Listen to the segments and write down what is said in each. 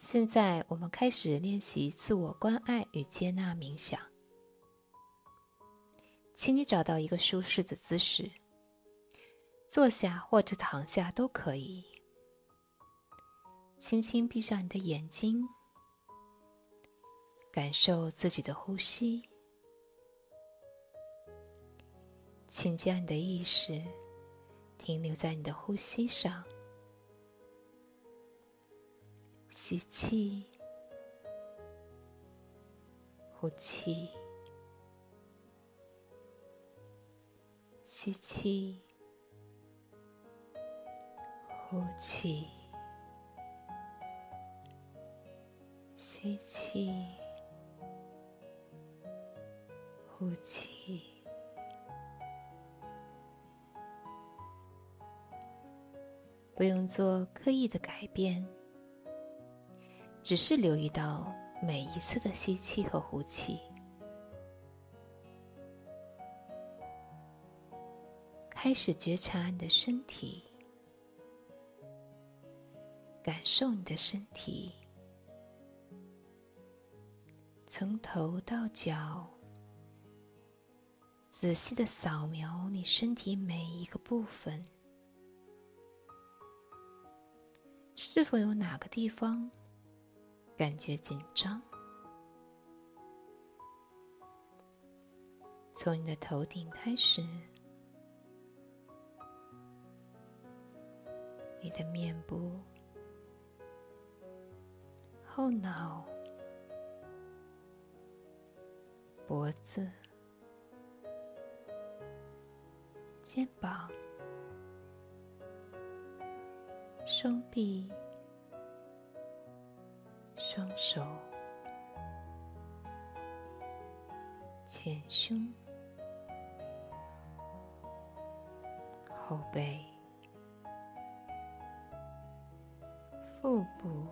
现在我们开始练习自我关爱与接纳冥想。请你找到一个舒适的姿势，坐下或者躺下都可以。轻轻闭上你的眼睛，感受自己的呼吸。请将你的意识停留在你的呼吸上。吸气，呼气，吸气，呼气，吸气，呼气，不用做刻意的改变。只是留意到每一次的吸气和呼气，开始觉察你的身体，感受你的身体，从头到脚，仔细的扫描你身体每一个部分，是否有哪个地方？感觉紧张，从你的头顶开始，你的面部、后脑、脖子、肩膀、双臂。双手、前胸、后背、腹部、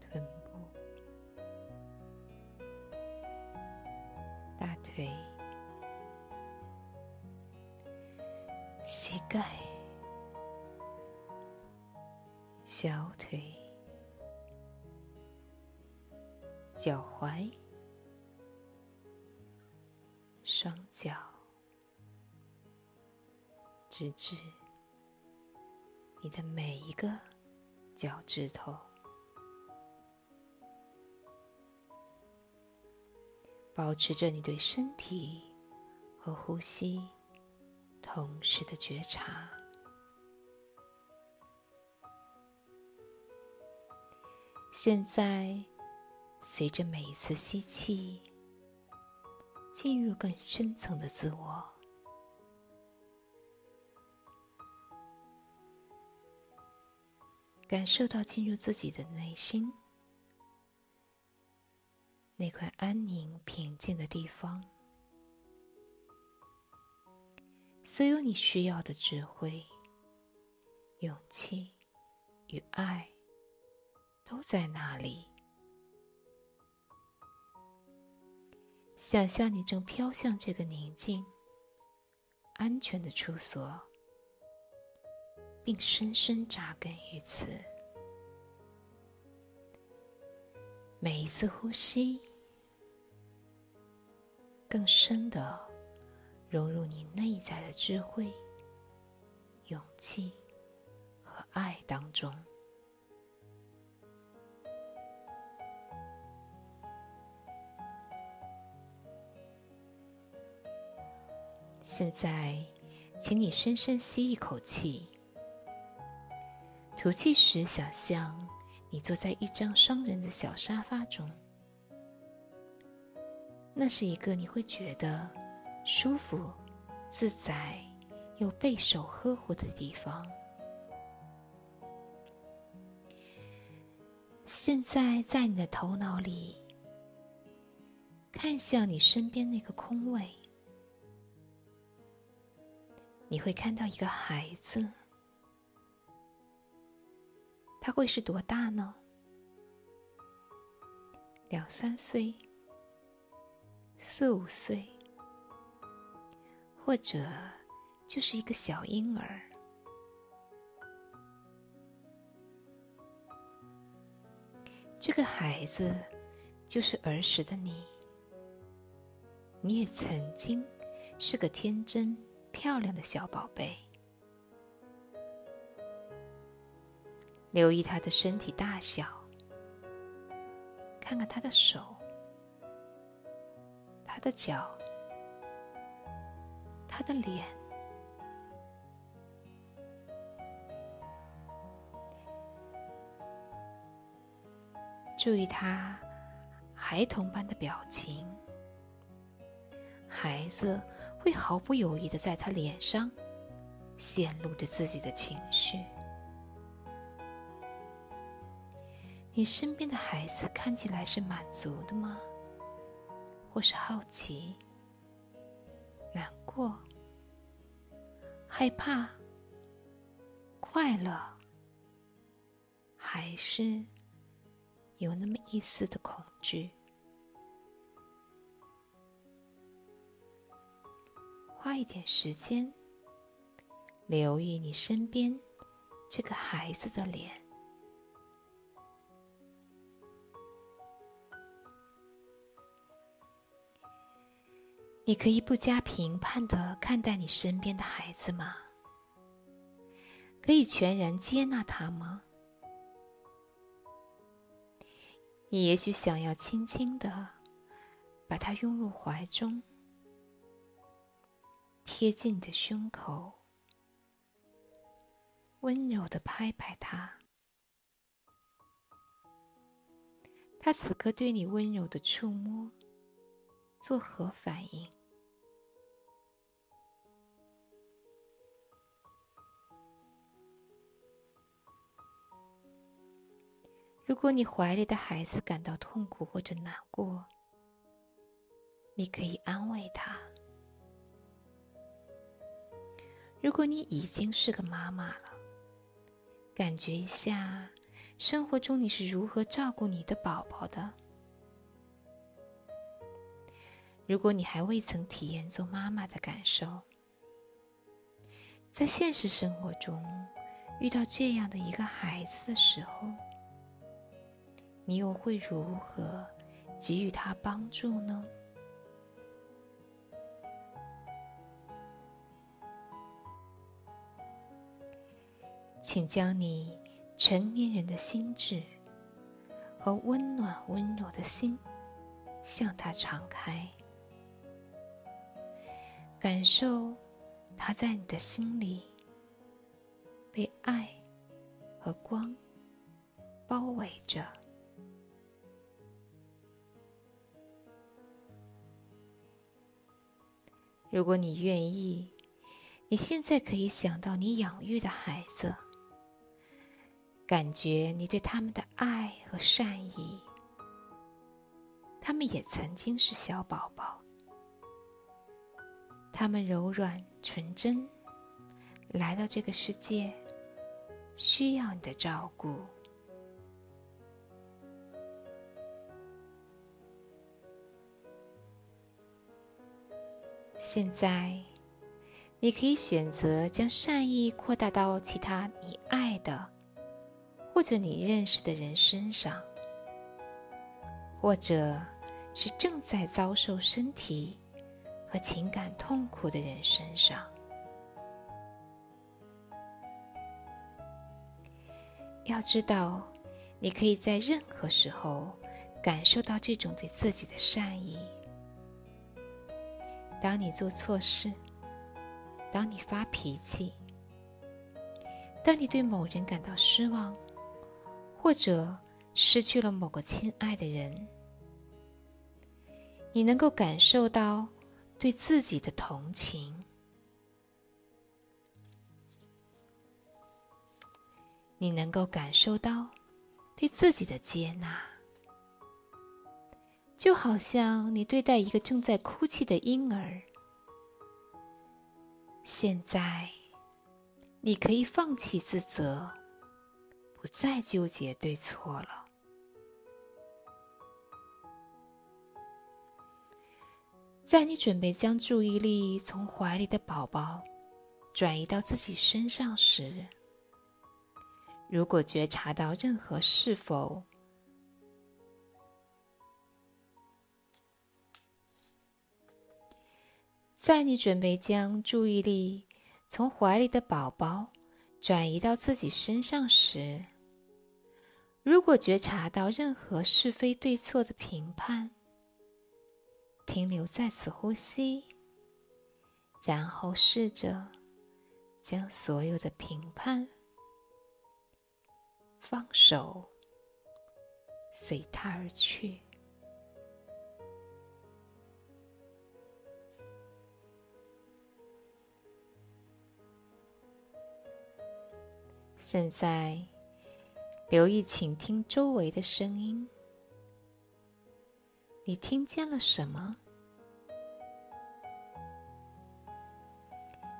臀部、大腿、膝盖。小腿、脚踝、双脚，直至你的每一个脚趾头，保持着你对身体和呼吸同时的觉察。现在，随着每一次吸气，进入更深层的自我，感受到进入自己的内心那块安宁平静的地方，所有你需要的智慧、勇气与爱。都在那里。想象你正飘向这个宁静、安全的处所，并深深扎根于此。每一次呼吸，更深的融入你内在的智慧、勇气和爱当中。现在，请你深深吸一口气，吐气时，想象你坐在一张双人的小沙发中，那是一个你会觉得舒服、自在又备受呵护的地方。现在，在你的头脑里，看向你身边那个空位。你会看到一个孩子，他会是多大呢？两三岁、四五岁，或者就是一个小婴儿。这个孩子就是儿时的你，你也曾经是个天真漂亮的小宝贝。留意他的身体大小，看看他的手、他的脚、他的脸。注意他孩童般的表情，孩子会毫不犹豫的在他脸上显露着自己的情绪。你身边的孩子看起来是满足的吗？或是好奇、难过、害怕、快乐，还是？有那么一丝的恐惧，花一点时间，留意你身边这个孩子的脸。你可以不加评判的看待你身边的孩子吗？可以全然接纳他吗？你也许想要轻轻的把他拥入怀中，贴近你的胸口，温柔的拍拍他。他此刻对你温柔的触摸，作何反应？如果你怀里的孩子感到痛苦或者难过，你可以安慰他。如果你已经是个妈妈了，感觉一下生活中你是如何照顾你的宝宝的。如果你还未曾体验做妈妈的感受，在现实生活中遇到这样的一个孩子的时候。你又会如何给予他帮助呢？请将你成年人的心智和温暖温柔的心向他敞开，感受他在你的心里被爱和光包围着。如果你愿意，你现在可以想到你养育的孩子，感觉你对他们的爱和善意。他们也曾经是小宝宝，他们柔软纯真，来到这个世界，需要你的照顾。现在，你可以选择将善意扩大到其他你爱的或者你认识的人身上，或者是正在遭受身体和情感痛苦的人身上。要知道，你可以在任何时候感受到这种对自己的善意。当你做错事，当你发脾气，当你对某人感到失望，或者失去了某个亲爱的人，你能够感受到对自己的同情，你能够感受到对自己的接纳。就好像你对待一个正在哭泣的婴儿，现在你可以放弃自责，不再纠结对错了。在你准备将注意力从怀里的宝宝转移到自己身上时如果觉察到任何是否在你准备将注意力从怀里的宝宝转移到自己身上时如果觉察到任何是非对错的评判，停留在此呼吸，然后试着将所有的评判放手，随它而去。现在，留意倾听周围的声音。你听见了什么？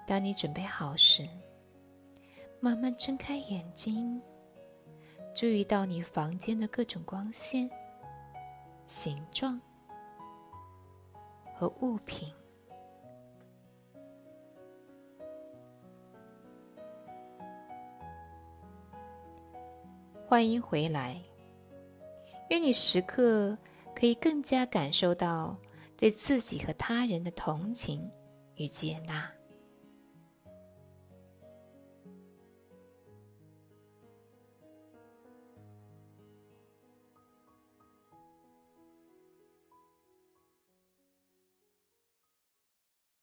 当你准备好时，慢慢睁开眼睛，注意到你房间的各种光线、形状和物品。欢迎回来，愿你时刻可以更加感受到对自己和他人的同情与接纳。